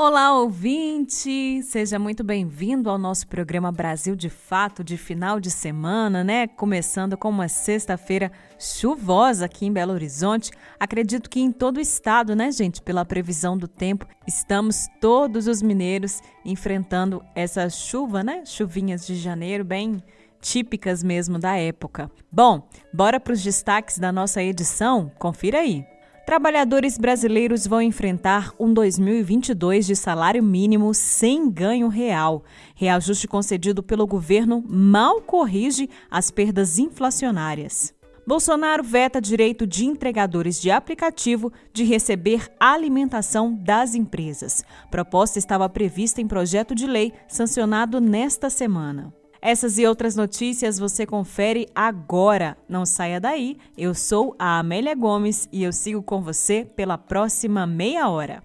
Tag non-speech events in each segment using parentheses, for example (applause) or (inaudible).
Olá, ouvinte! Seja muito bem-vindo ao nosso programa Brasil de Fato de final de semana, né? Começando com uma sexta-feira chuvosa aqui em Belo Horizonte. Acredito que em todo o estado, né, gente? Pela previsão do tempo, estamos todos os mineiros enfrentando essa chuva, né? Chuvinhas de janeiro, bem típicas mesmo da época. Bom, bora para os destaques da nossa edição? Confira aí! Trabalhadores brasileiros vão enfrentar um 2022 de salário mínimo sem ganho real. Reajuste concedido pelo governo mal corrige as perdas inflacionárias. Bolsonaro veta direito de entregadores de aplicativo de receber alimentação das empresas. Proposta estava prevista em projeto de lei sancionado nesta semana. Essas e outras notícias você confere agora. Não saia daí. Eu sou a Amélia Gomes e eu sigo com você pela próxima meia hora.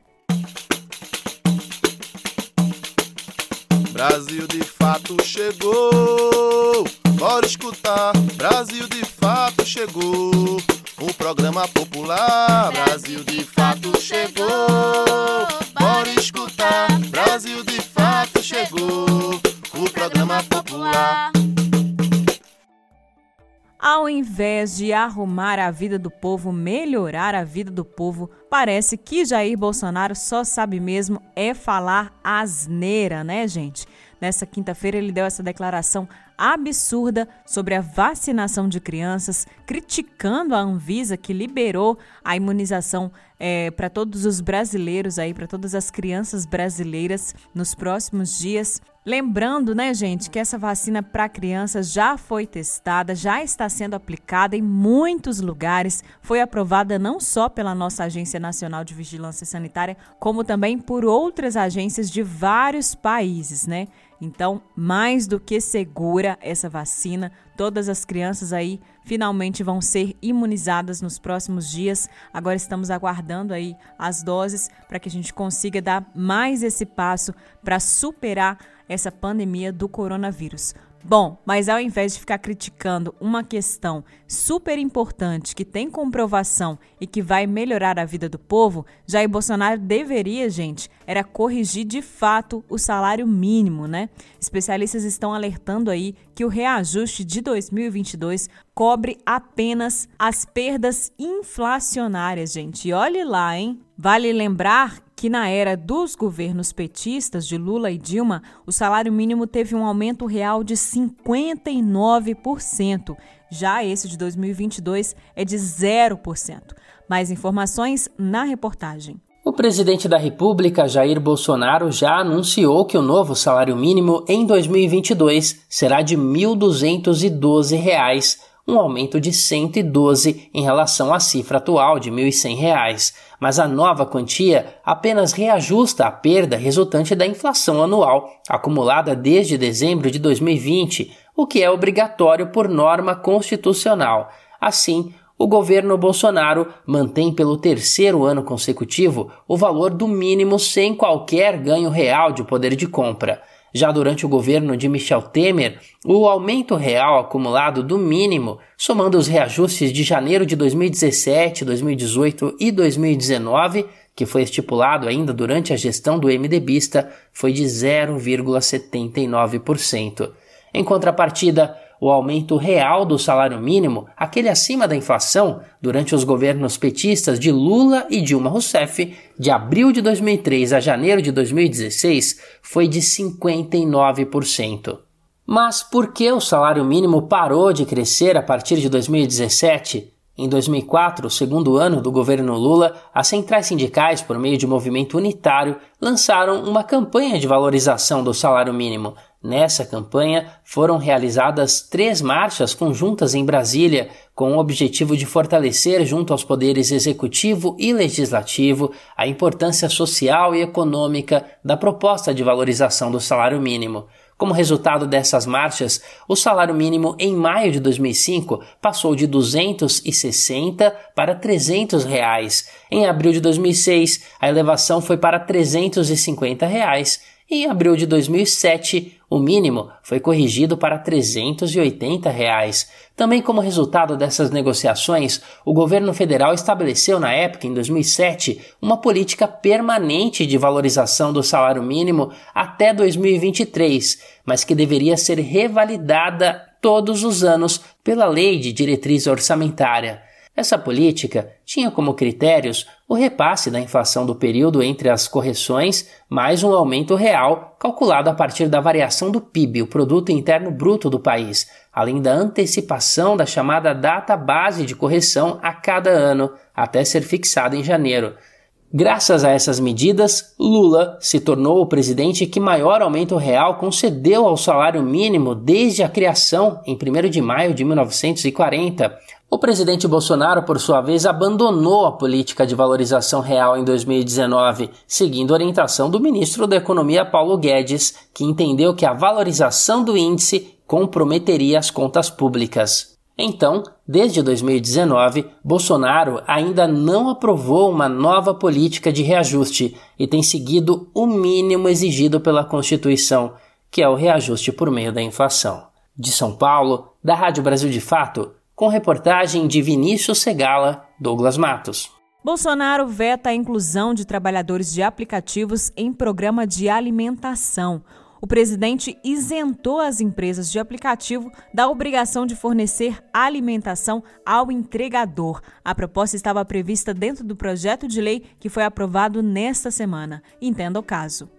Brasil de fato chegou. Bora escutar. Brasil de fato chegou. O programa popular. Brasil de fato chegou. Bora escutar. Brasil de fato chegou o programa popular. Ao invés de arrumar a vida do povo, melhorar a vida do povo, parece que Jair Bolsonaro só sabe mesmo é falar asneira, né, gente? Nessa quinta-feira ele deu essa declaração absurda sobre a vacinação de crianças, criticando a Anvisa que liberou a imunização é, para todos os brasileiros aí, para todas as crianças brasileiras nos próximos dias. Lembrando, né, gente, que essa vacina para crianças já foi testada, já está sendo aplicada em muitos lugares, foi aprovada não só pela nossa Agência Nacional de Vigilância Sanitária, como também por outras agências de vários países, né? Então, mais do que segura essa vacina, todas as crianças aí finalmente vão ser imunizadas nos próximos dias. Agora estamos aguardando aí as doses para que a gente consiga dar mais esse passo para superar essa pandemia do coronavírus. Bom, mas ao invés de ficar criticando uma questão super importante que tem comprovação e que vai melhorar a vida do povo, Jair Bolsonaro deveria, gente, era corrigir de fato o salário mínimo, né? Especialistas estão alertando aí que o reajuste de 2022 cobre apenas as perdas inflacionárias, gente. E olhe lá, hein? Vale lembrar que na era dos governos petistas de Lula e Dilma, o salário mínimo teve um aumento real de 59%. Já esse de 2022 é de 0%. Mais informações na reportagem. O presidente da República, Jair Bolsonaro, já anunciou que o novo salário mínimo em 2022 será de R$ 1.212 um aumento de 112 em relação à cifra atual de R$ 1.100, mas a nova quantia apenas reajusta a perda resultante da inflação anual, acumulada desde dezembro de 2020, o que é obrigatório por norma constitucional. Assim, o governo Bolsonaro mantém pelo terceiro ano consecutivo o valor do mínimo sem qualquer ganho real de poder de compra. Já durante o governo de Michel Temer, o aumento real acumulado do mínimo, somando os reajustes de janeiro de 2017, 2018 e 2019, que foi estipulado ainda durante a gestão do MDBista, foi de 0,79%. Em contrapartida, o aumento real do salário mínimo, aquele acima da inflação, durante os governos petistas de Lula e Dilma Rousseff, de abril de 2003 a janeiro de 2016, foi de 59%. Mas por que o salário mínimo parou de crescer a partir de 2017? Em 2004, segundo ano do governo Lula, as centrais sindicais, por meio de movimento unitário, lançaram uma campanha de valorização do salário mínimo. Nessa campanha foram realizadas três marchas conjuntas em Brasília, com o objetivo de fortalecer, junto aos poderes executivo e legislativo, a importância social e econômica da proposta de valorização do salário mínimo. Como resultado dessas marchas, o salário mínimo em maio de 2005 passou de 260 para 300 reais. Em abril de 2006, a elevação foi para 350 reais Em abril de 2007, o mínimo foi corrigido para 380 reais. Também como resultado dessas negociações, o governo federal estabeleceu na época, em 2007, uma política permanente de valorização do salário mínimo até 2023, mas que deveria ser revalidada todos os anos pela Lei de Diretriz Orçamentária. Essa política tinha como critérios o repasse da inflação do período entre as correções mais um aumento real calculado a partir da variação do PIB, o produto interno bruto do país, além da antecipação da chamada data base de correção a cada ano, até ser fixada em janeiro. Graças a essas medidas, Lula se tornou o presidente que maior aumento real concedeu ao salário mínimo desde a criação, em 1 de maio de 1940. O presidente Bolsonaro, por sua vez, abandonou a política de valorização real em 2019, seguindo a orientação do ministro da Economia Paulo Guedes, que entendeu que a valorização do índice comprometeria as contas públicas. Então, desde 2019, Bolsonaro ainda não aprovou uma nova política de reajuste e tem seguido o mínimo exigido pela Constituição, que é o reajuste por meio da inflação. De São Paulo, da Rádio Brasil de Fato, com reportagem de Vinícius Segala, Douglas Matos. Bolsonaro veta a inclusão de trabalhadores de aplicativos em programa de alimentação o presidente isentou as empresas de aplicativo da obrigação de fornecer alimentação ao entregador. A proposta estava prevista dentro do projeto de lei que foi aprovado nesta semana. Entenda o caso.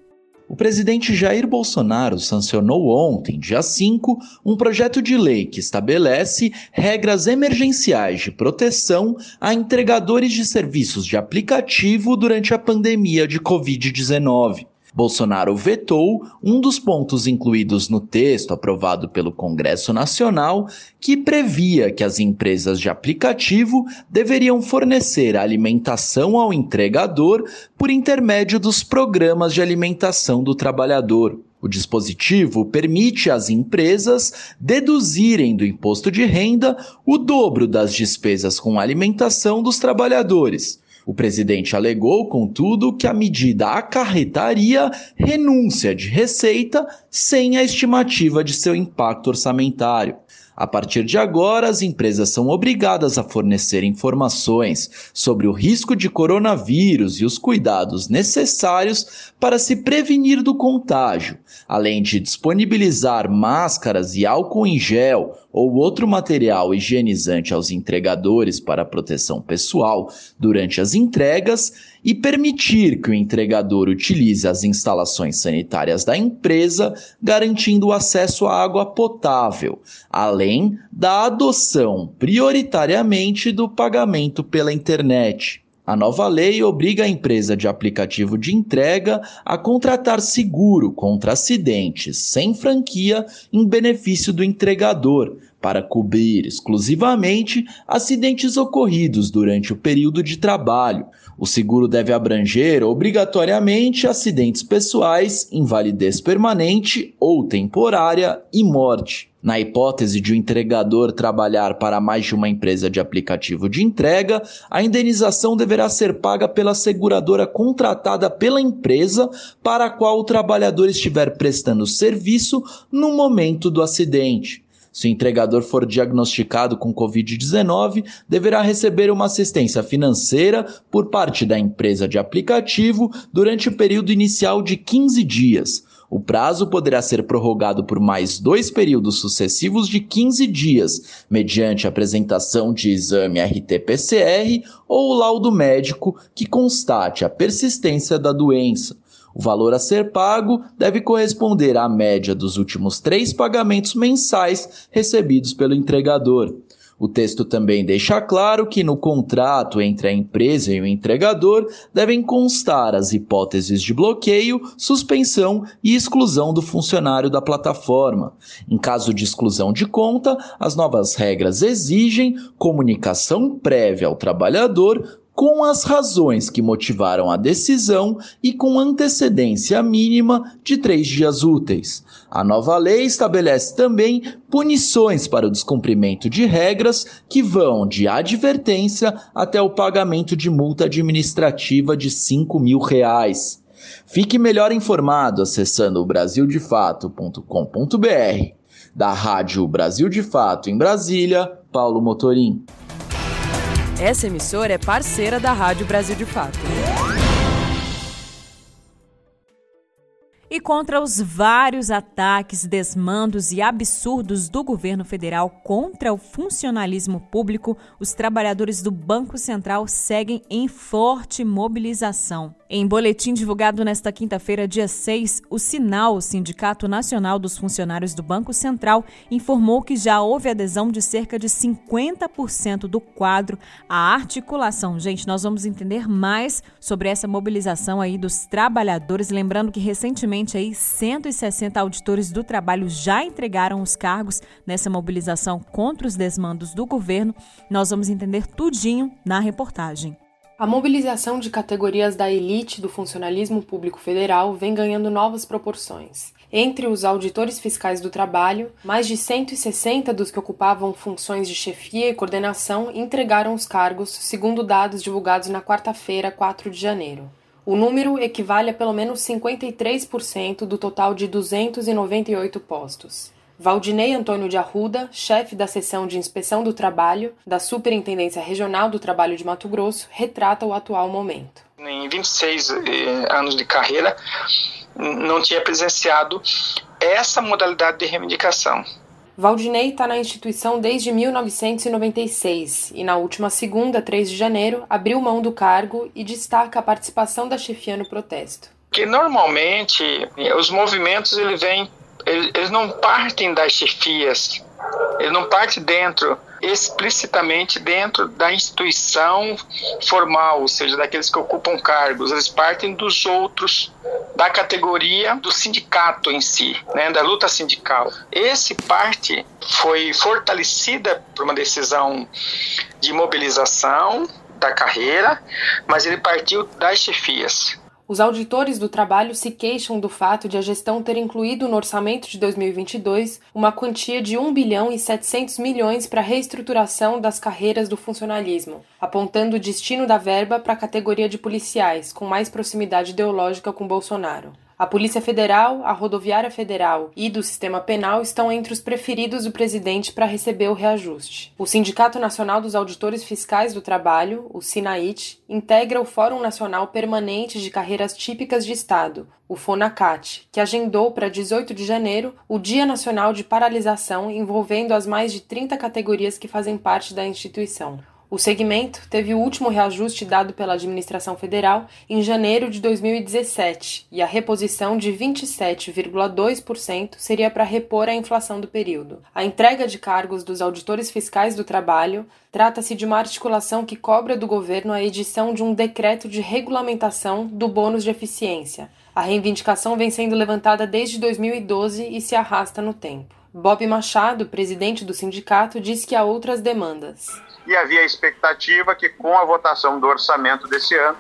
O presidente Jair Bolsonaro sancionou ontem, dia 5, um projeto de lei que estabelece regras emergenciais de proteção a entregadores de serviços de aplicativo durante a pandemia de Covid-19. Bolsonaro vetou um dos pontos incluídos no texto aprovado pelo Congresso Nacional, que previa que as empresas de aplicativo deveriam fornecer alimentação ao entregador por intermédio dos programas de alimentação do trabalhador. O dispositivo permite às empresas deduzirem do imposto de renda o dobro das despesas com alimentação dos trabalhadores o presidente alegou, contudo, que a medida acarretaria renúncia de receita sem a estimativa de seu impacto orçamentário. A partir de agora, as empresas são obrigadas a fornecer informações sobre o risco de coronavírus e os cuidados necessários para se prevenir do contágio, além de disponibilizar máscaras e álcool em gel ou outro material higienizante aos entregadores para proteção pessoal durante as entregas e permitir que o entregador utilize as instalações sanitárias da empresa, garantindo o acesso à água potável, além da adoção prioritariamente do pagamento pela internet. A nova lei obriga a empresa de aplicativo de entrega a contratar seguro contra acidentes sem franquia em benefício do entregador, para cobrir exclusivamente acidentes ocorridos durante o período de trabalho. O seguro deve abranger obrigatoriamente acidentes pessoais, invalidez permanente ou temporária e morte. Na hipótese de o entregador trabalhar para mais de uma empresa de aplicativo de entrega, a indenização deverá ser paga pela seguradora contratada pela empresa para a qual o trabalhador estiver prestando serviço no momento do acidente. Se o entregador for diagnosticado com Covid-19, deverá receber uma assistência financeira por parte da empresa de aplicativo durante o período inicial de 15 dias. O prazo poderá ser prorrogado por mais dois períodos sucessivos de 15 dias, mediante apresentação de exame RT-PCR ou laudo médico que constate a persistência da doença. O valor a ser pago deve corresponder à média dos últimos três pagamentos mensais recebidos pelo entregador. O texto também deixa claro que no contrato entre a empresa e o entregador devem constar as hipóteses de bloqueio, suspensão e exclusão do funcionário da plataforma. Em caso de exclusão de conta, as novas regras exigem comunicação prévia ao trabalhador com as razões que motivaram a decisão e com antecedência mínima de três dias úteis. A nova lei estabelece também punições para o descumprimento de regras que vão de advertência até o pagamento de multa administrativa de 5 mil reais. Fique melhor informado acessando brasildefato.com.br. Da Rádio Brasil de Fato em Brasília, Paulo Motorim. Essa emissora é parceira da Rádio Brasil de Fato. E contra os vários ataques, desmandos e absurdos do governo federal contra o funcionalismo público, os trabalhadores do Banco Central seguem em forte mobilização. Em boletim divulgado nesta quinta-feira, dia 6, o Sinal, o Sindicato Nacional dos Funcionários do Banco Central, informou que já houve adesão de cerca de 50% do quadro à articulação. Gente, nós vamos entender mais sobre essa mobilização aí dos trabalhadores, lembrando que recentemente Atualmente, aí, 160 auditores do trabalho já entregaram os cargos nessa mobilização contra os desmandos do governo. Nós vamos entender tudinho na reportagem. A mobilização de categorias da elite do funcionalismo público federal vem ganhando novas proporções. Entre os auditores fiscais do trabalho, mais de 160 dos que ocupavam funções de chefia e coordenação entregaram os cargos, segundo dados divulgados na quarta-feira, 4 de janeiro. O número equivale a pelo menos 53% do total de 298 postos. Valdinei Antônio de Arruda, chefe da seção de inspeção do trabalho da Superintendência Regional do Trabalho de Mato Grosso, retrata o atual momento. Em 26 eh, anos de carreira, não tinha presenciado essa modalidade de reivindicação. Valdinei está na instituição desde 1996 e, na última segunda, 3 de janeiro, abriu mão do cargo e destaca a participação da chefia no protesto. Que normalmente os movimentos ele vem, eles não partem das chefias, ele não parte dentro explicitamente dentro da instituição formal, ou seja, daqueles que ocupam cargos, eles partem dos outros da categoria do sindicato em si, né, da luta sindical. Esse parte foi fortalecida por uma decisão de mobilização da carreira, mas ele partiu das chefias. Os auditores do trabalho se queixam do fato de a gestão ter incluído no orçamento de 2022 uma quantia de 1 bilhão e 700 milhões para a reestruturação das carreiras do funcionalismo, apontando o destino da verba para a categoria de policiais, com mais proximidade ideológica com Bolsonaro. A Polícia Federal, a Rodoviária Federal e do Sistema Penal estão entre os preferidos do presidente para receber o reajuste. O Sindicato Nacional dos Auditores Fiscais do Trabalho, o SINAIT, integra o Fórum Nacional Permanente de Carreiras Típicas de Estado, o FONACAT, que agendou para 18 de janeiro o Dia Nacional de Paralisação envolvendo as mais de 30 categorias que fazem parte da instituição. O segmento teve o último reajuste dado pela administração federal em janeiro de 2017 e a reposição de 27,2% seria para repor a inflação do período. A entrega de cargos dos auditores fiscais do trabalho trata-se de uma articulação que cobra do governo a edição de um decreto de regulamentação do bônus de eficiência. A reivindicação vem sendo levantada desde 2012 e se arrasta no tempo. Bob Machado, presidente do sindicato, diz que há outras demandas. E havia a expectativa que, com a votação do orçamento desse ano,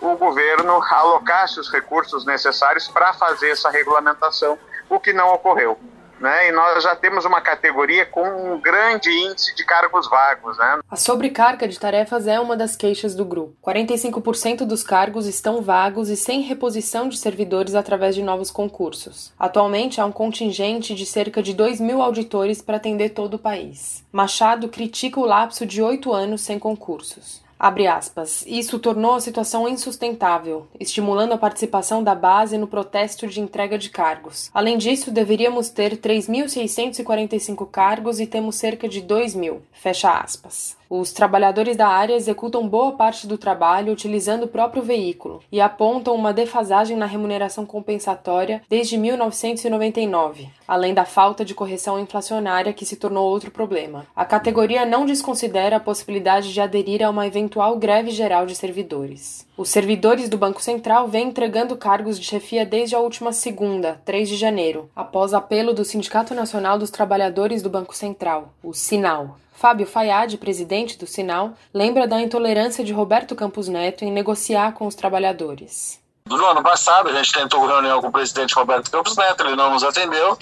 o governo alocasse os recursos necessários para fazer essa regulamentação, o que não ocorreu né? E nós já temos uma categoria com um grande índice de cargos vagos, né? A sobrecarga de tarefas é uma das queixas do grupo. 45% dos cargos estão vagos e sem reposição de servidores através de novos concursos. Atualmente há um contingente de cerca de 2 mil auditores para atender todo o país. Machado critica o lapso de oito anos sem concursos. Abre aspas. Isso tornou a situação insustentável, estimulando a participação da base no protesto de entrega de cargos. Além disso, deveríamos ter 3.645 cargos e temos cerca de 2.000. Fecha aspas. Os trabalhadores da área executam boa parte do trabalho utilizando o próprio veículo e apontam uma defasagem na remuneração compensatória desde 1999, além da falta de correção inflacionária que se tornou outro problema. A categoria não desconsidera a possibilidade de aderir a uma eventual greve geral de servidores. Os servidores do Banco Central vêm entregando cargos de chefia desde a última segunda, 3 de janeiro, após apelo do Sindicato Nacional dos Trabalhadores do Banco Central, o SINAL. Fábio Fayad, presidente do Sinal, lembra da intolerância de Roberto Campos Neto em negociar com os trabalhadores. No ano passado, a gente tentou reunião com o presidente Roberto Campos Neto, ele não nos atendeu,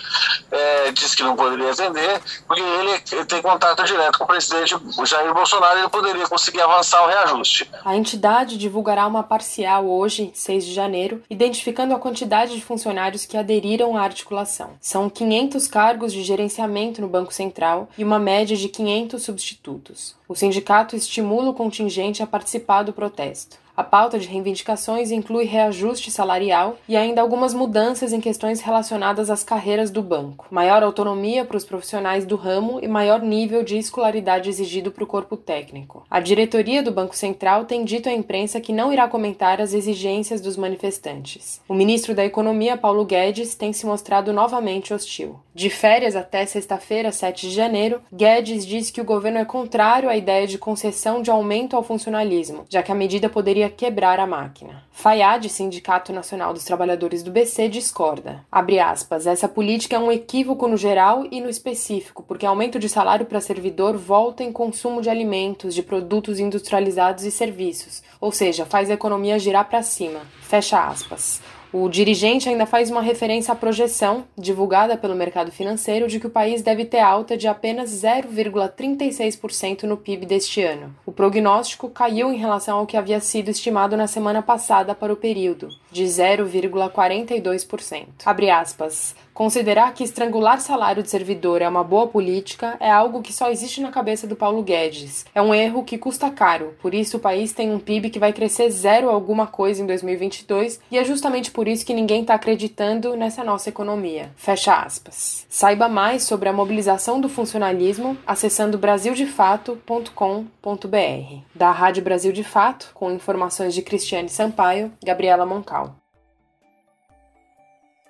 é, disse que não poderia atender, porque ele, ele, tem contato direto com o presidente Jair Bolsonaro e ele poderia conseguir avançar o reajuste. A entidade divulgará uma parcial hoje, 6 de janeiro, identificando a quantidade de funcionários que aderiram à articulação. São 500 cargos de gerenciamento no Banco Central e uma média de 500 substitutos. O sindicato estimula o contingente a participar do protesto. A pauta de reivindicações inclui reajuste salarial e ainda algumas mudanças em questões relacionadas às carreiras do banco, maior autonomia para os profissionais do ramo e maior nível de escolaridade exigido para o corpo técnico. A diretoria do Banco Central tem dito à imprensa que não irá comentar as exigências dos manifestantes. O ministro da Economia, Paulo Guedes, tem se mostrado novamente hostil. De férias até sexta-feira, 7 de janeiro, Guedes diz que o governo é contrário à ideia de concessão de aumento ao funcionalismo, já que a medida poderia quebrar a máquina. Fayad, Sindicato Nacional dos Trabalhadores do BC, discorda. Abre aspas, essa política é um equívoco no geral e no específico, porque aumento de salário para servidor volta em consumo de alimentos, de produtos industrializados e serviços, ou seja, faz a economia girar para cima. Fecha aspas. O dirigente ainda faz uma referência à projeção, divulgada pelo mercado financeiro, de que o país deve ter alta de apenas 0,36% no PIB deste ano. O prognóstico caiu em relação ao que havia sido estimado na semana passada para o período, de 0,42%. Abre aspas. Considerar que estrangular salário de servidor é uma boa política é algo que só existe na cabeça do Paulo Guedes. É um erro que custa caro, por isso o país tem um PIB que vai crescer zero alguma coisa em 2022 e é justamente por isso que ninguém está acreditando nessa nossa economia. Fecha aspas. Saiba mais sobre a mobilização do funcionalismo acessando brasildefato.com.br. Da Rádio Brasil de Fato, com informações de Cristiane Sampaio, Gabriela Moncal.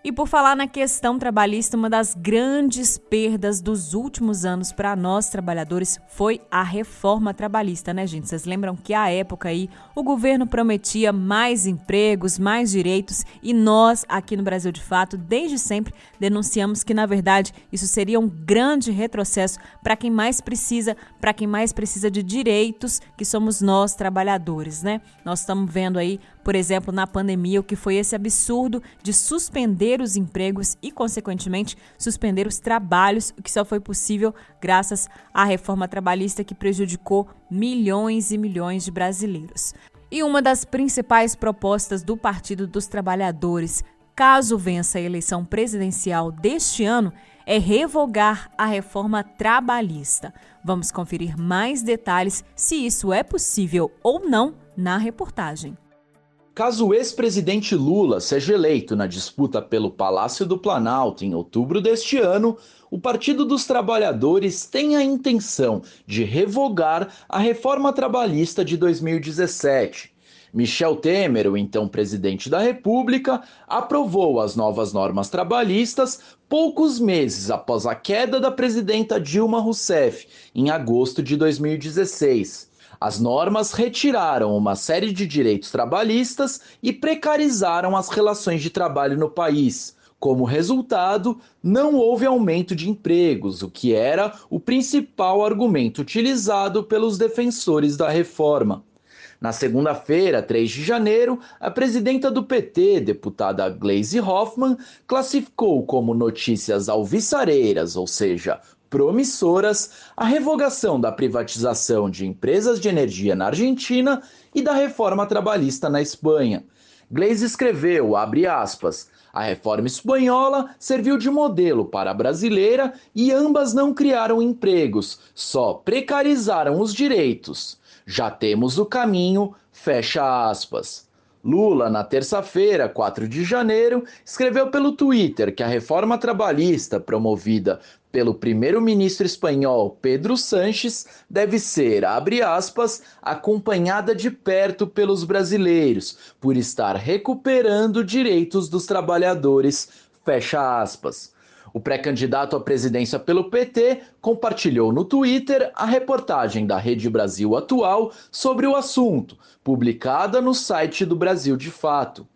E por falar na questão trabalhista, uma das grandes perdas dos últimos anos para nós trabalhadores foi a reforma trabalhista, né, gente? Vocês lembram que à época aí o governo prometia mais empregos, mais direitos e nós aqui no Brasil de Fato, desde sempre, denunciamos que na verdade isso seria um grande retrocesso para quem mais precisa, para quem mais precisa de direitos, que somos nós trabalhadores, né? Nós estamos vendo aí por exemplo, na pandemia, o que foi esse absurdo de suspender os empregos e, consequentemente, suspender os trabalhos, o que só foi possível graças à reforma trabalhista que prejudicou milhões e milhões de brasileiros. E uma das principais propostas do Partido dos Trabalhadores, caso vença a eleição presidencial deste ano, é revogar a reforma trabalhista. Vamos conferir mais detalhes se isso é possível ou não na reportagem. Caso o ex-presidente Lula seja eleito na disputa pelo Palácio do Planalto em outubro deste ano, o Partido dos Trabalhadores tem a intenção de revogar a reforma trabalhista de 2017. Michel Temer, o então presidente da República, aprovou as novas normas trabalhistas poucos meses após a queda da presidenta Dilma Rousseff, em agosto de 2016. As normas retiraram uma série de direitos trabalhistas e precarizaram as relações de trabalho no país. Como resultado, não houve aumento de empregos, o que era o principal argumento utilizado pelos defensores da reforma. Na segunda-feira, 3 de janeiro, a presidenta do PT, deputada Gleisi Hoffmann, classificou como notícias alvissareiras, ou seja, promissoras a revogação da privatização de empresas de energia na Argentina e da reforma trabalhista na Espanha. Gleisi escreveu, abre aspas, a reforma espanhola serviu de modelo para a brasileira e ambas não criaram empregos, só precarizaram os direitos. Já temos o caminho, fecha aspas. Lula, na terça-feira, 4 de janeiro, escreveu pelo Twitter que a reforma trabalhista promovida pelo primeiro-ministro espanhol Pedro Sanches deve ser, abre aspas, acompanhada de perto pelos brasileiros, por estar recuperando direitos dos trabalhadores, fecha aspas. O pré-candidato à presidência pelo PT compartilhou no Twitter a reportagem da Rede Brasil Atual sobre o assunto, publicada no site do Brasil de Fato.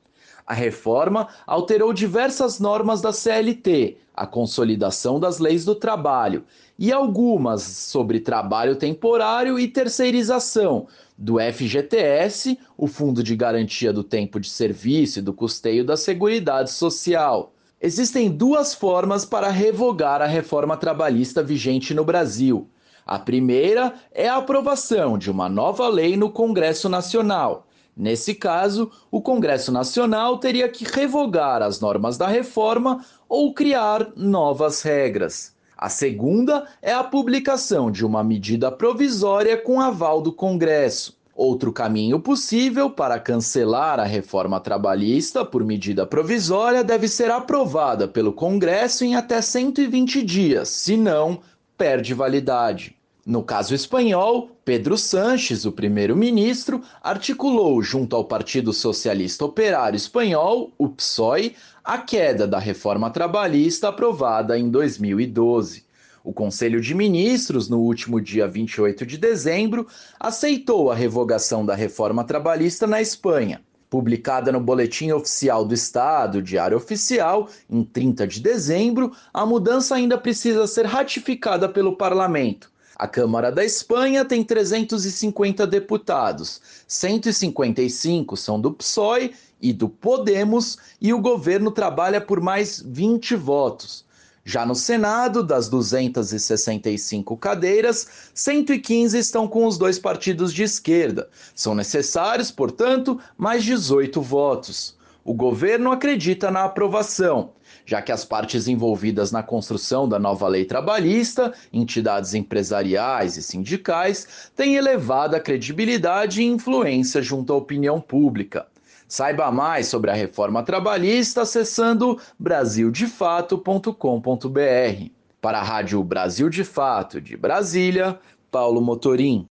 A reforma alterou diversas normas da CLT, a consolidação das leis do trabalho, e algumas sobre trabalho temporário e terceirização, do FGTS, o Fundo de Garantia do Tempo de Serviço e do Custeio da Seguridade Social. Existem duas formas para revogar a reforma trabalhista vigente no Brasil. A primeira é a aprovação de uma nova lei no Congresso Nacional. Nesse caso, o Congresso Nacional teria que revogar as normas da reforma ou criar novas regras. A segunda é a publicação de uma medida provisória com aval do Congresso. Outro caminho possível para cancelar a reforma trabalhista por medida provisória deve ser aprovada pelo Congresso em até 120 dias, senão, perde validade. No caso espanhol, Pedro Sanches, o primeiro-ministro, articulou junto ao Partido Socialista Operário Espanhol, o PSOE, a queda da reforma trabalhista aprovada em 2012. O Conselho de Ministros, no último dia 28 de dezembro, aceitou a revogação da reforma trabalhista na Espanha. Publicada no Boletim Oficial do Estado, Diário Oficial, em 30 de dezembro, a mudança ainda precisa ser ratificada pelo Parlamento. A Câmara da Espanha tem 350 deputados, 155 são do PSOE e do Podemos, e o governo trabalha por mais 20 votos. Já no Senado, das 265 cadeiras, 115 estão com os dois partidos de esquerda. São necessários, portanto, mais 18 votos. O governo acredita na aprovação, já que as partes envolvidas na construção da nova lei trabalhista, entidades empresariais e sindicais, têm elevada credibilidade e influência junto à opinião pública. Saiba mais sobre a reforma trabalhista acessando brasildefato.com.br. Para a Rádio Brasil de Fato de Brasília, Paulo Motorim.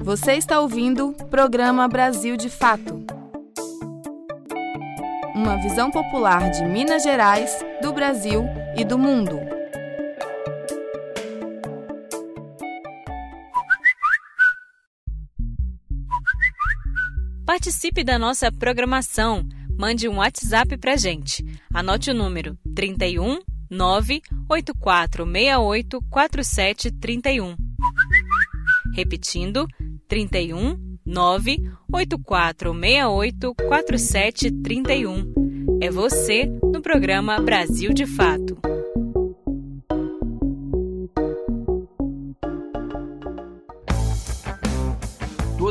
Você está ouvindo o programa Brasil de Fato uma visão popular de Minas Gerais, do Brasil e do mundo. Participe da nossa programação. Mande um WhatsApp para gente. Anote o número 31 98468 4731. Repetindo, 31 98468 4731. É você no programa Brasil de Fato.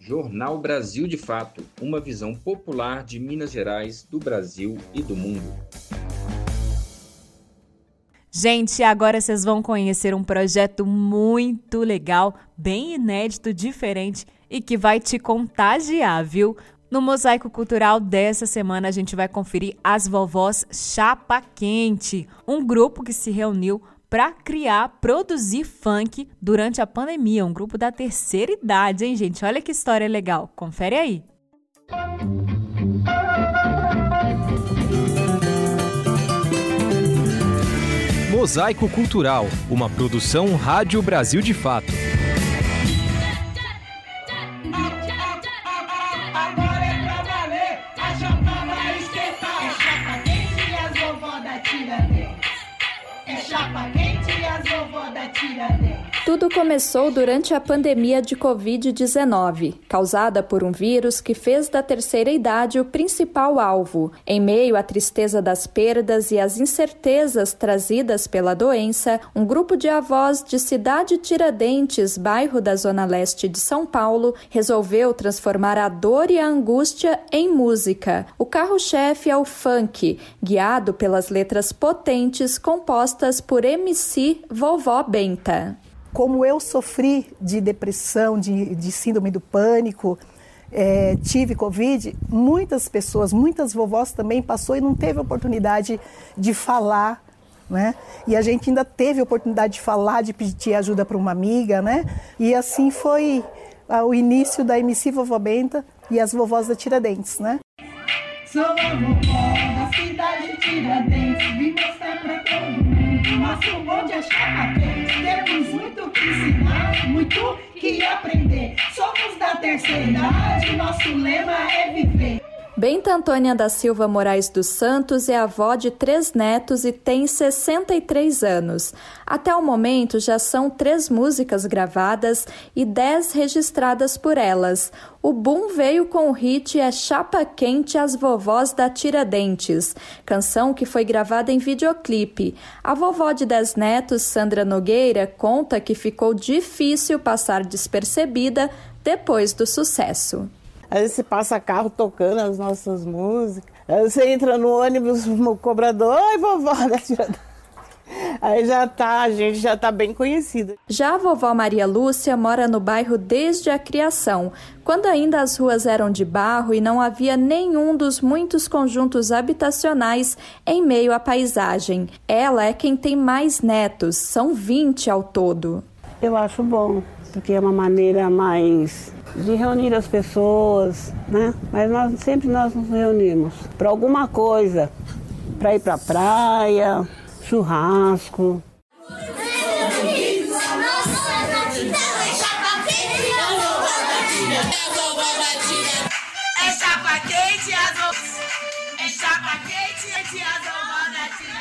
Jornal Brasil de Fato uma visão popular de Minas Gerais, do Brasil e do mundo. Gente, agora vocês vão conhecer um projeto muito legal, bem inédito, diferente e que vai te contagiar, viu? No Mosaico Cultural dessa semana, a gente vai conferir as vovós Chapa Quente, um grupo que se reuniu para criar, produzir funk durante a pandemia. Um grupo da terceira idade, hein, gente? Olha que história legal. Confere aí. Mosaico Cultural, uma produção Rádio Brasil de Fato. that day. Tudo começou durante a pandemia de Covid-19, causada por um vírus que fez da terceira idade o principal alvo. Em meio à tristeza das perdas e às incertezas trazidas pela doença, um grupo de avós de Cidade Tiradentes, bairro da Zona Leste de São Paulo, resolveu transformar a dor e a angústia em música. O carro-chefe é o funk, guiado pelas letras potentes compostas por MC Vovó Benta como eu sofri de depressão, de, de síndrome do pânico, é, tive Covid, muitas pessoas, muitas vovós também passou e não teve oportunidade de falar né? E a gente ainda teve oportunidade de falar, de pedir ajuda para uma amiga, né? E assim foi ah, o início da MC Vovó Benta e as vovós da Tiradentes, né? Sou a vovó da cidade de Tiradentes, nosso bonde é temos muito que ensinar, muito que aprender, somos da terceira idade, nosso lema é viver. Benta Antônia da Silva Moraes dos Santos é avó de três netos e tem 63 anos. Até o momento já são três músicas gravadas e dez registradas por elas. O boom veio com o hit É Chapa Quente As Vovós da Tiradentes, canção que foi gravada em videoclipe. A vovó de dez netos, Sandra Nogueira, conta que ficou difícil passar despercebida depois do sucesso. Aí você passa carro tocando as nossas músicas. Aí você entra no ônibus, (laughs) o cobrador, oi vovó (laughs) da Aí já tá, a gente já tá bem conhecida. Já a vovó Maria Lúcia mora no bairro desde a criação, quando ainda as ruas eram de barro e não havia nenhum dos muitos conjuntos habitacionais em meio à paisagem. Ela é quem tem mais netos, são 20 ao todo. Eu acho bom, porque é uma maneira mais de reunir as pessoas, né? Mas nós sempre nós nos reunimos para alguma coisa, para ir para praia, churrasco.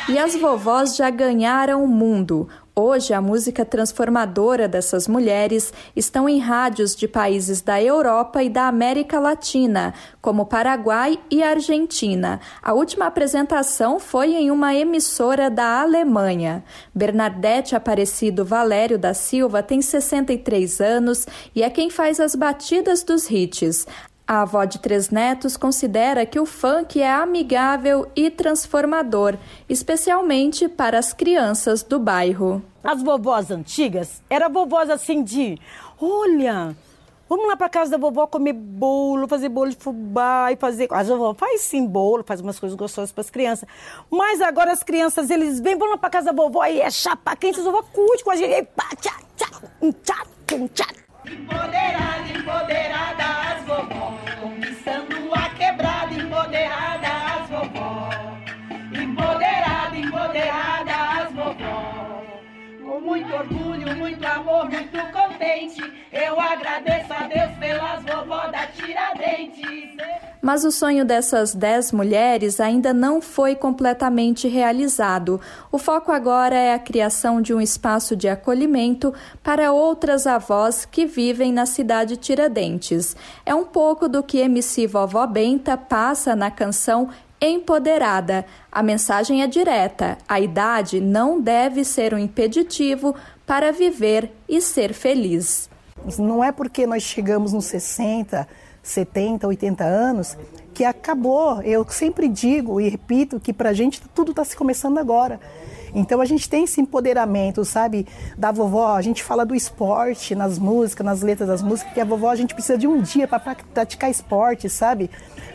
E as vovós já ganharam o mundo. Hoje, a música transformadora dessas mulheres estão em rádios de países da Europa e da América Latina, como Paraguai e Argentina. A última apresentação foi em uma emissora da Alemanha. Bernadette Aparecido Valério da Silva tem 63 anos e é quem faz as batidas dos hits. A avó de três netos considera que o funk é amigável e transformador, especialmente para as crianças do bairro. As vovós antigas eram vovós assim de: olha, vamos lá para casa da vovó comer bolo, fazer bolo de fubá e fazer. As vovó faz sim bolo, faz umas coisas gostosas para as crianças. Mas agora as crianças, eles vêm, vão lá para casa da vovó e é chapa quente, as vovó curte com a gente. E pá, tchá, tchá, tchá, tchá, tchá. Empoderada, empoderada as vovó, conquistando a quebrada, empoderada as vovó. Empoderada, empoderada muito orgulho, muito amor, muito contente, eu agradeço a Deus pelas vovó da Tiradentes. Mas o sonho dessas dez mulheres ainda não foi completamente realizado. O foco agora é a criação de um espaço de acolhimento para outras avós que vivem na cidade Tiradentes. É um pouco do que MC Vovó Benta passa na canção Empoderada. A mensagem é direta: a idade não deve ser um impeditivo para viver e ser feliz. Não é porque nós chegamos nos 60 70, 80 anos, que acabou. Eu sempre digo e repito que para a gente tudo está se começando agora. Então a gente tem esse empoderamento, sabe, da vovó. A gente fala do esporte nas músicas, nas letras das músicas, que a vovó a gente precisa de um dia para praticar esporte, sabe,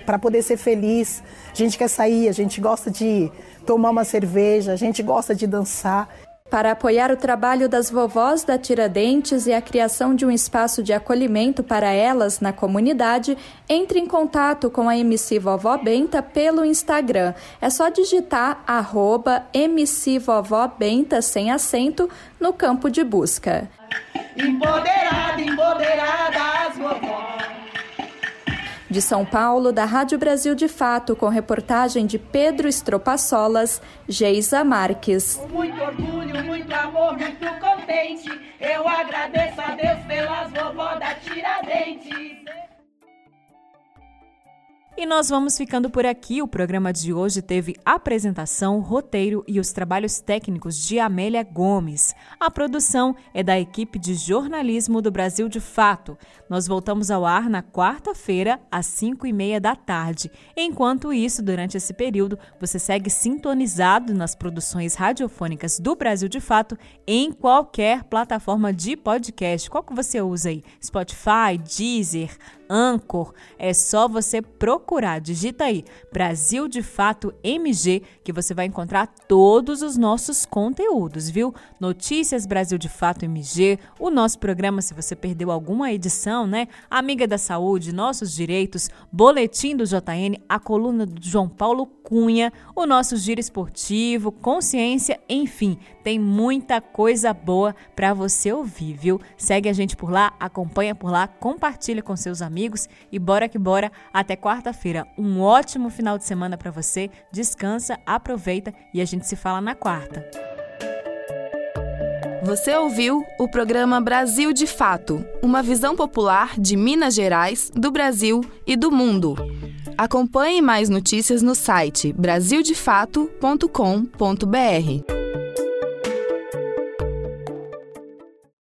para poder ser feliz. A gente quer sair, a gente gosta de tomar uma cerveja, a gente gosta de dançar. Para apoiar o trabalho das vovós da Tiradentes e a criação de um espaço de acolhimento para elas na comunidade, entre em contato com a MC Vovó Benta pelo Instagram. É só digitar arroba MC Vovó Benta sem acento no campo de busca. Empoderada, empoderada as vovós. De São Paulo, da Rádio Brasil de Fato, com reportagem de Pedro Estropaçolas, Geisa Marques. Com muito orgulho, muito amor, muito contente, eu agradeço a Deus pelas vovó da Tiradentes. E nós vamos ficando por aqui. O programa de hoje teve apresentação, roteiro e os trabalhos técnicos de Amélia Gomes. A produção é da equipe de jornalismo do Brasil de Fato. Nós voltamos ao ar na quarta-feira, às 5 e meia da tarde. Enquanto isso, durante esse período, você segue sintonizado nas produções radiofônicas do Brasil de Fato em qualquer plataforma de podcast. Qual que você usa aí? Spotify, Deezer, Anchor. É só você procurar, digita aí Brasil de Fato MG, que você vai encontrar todos os nossos conteúdos, viu? Notícias Brasil de Fato MG, o nosso programa, se você perdeu alguma edição, né? Amiga da Saúde, Nossos Direitos, Boletim do JN, a coluna do João Paulo Cunha, o nosso giro esportivo, consciência, enfim, tem muita coisa boa para você ouvir, viu? Segue a gente por lá, acompanha por lá, compartilha com seus amigos e bora que bora até quarta-feira. Um ótimo final de semana para você. Descansa, aproveita e a gente se fala na quarta. Você ouviu o programa Brasil de Fato, uma visão popular de Minas Gerais, do Brasil e do mundo. Acompanhe mais notícias no site brasildefato.com.br.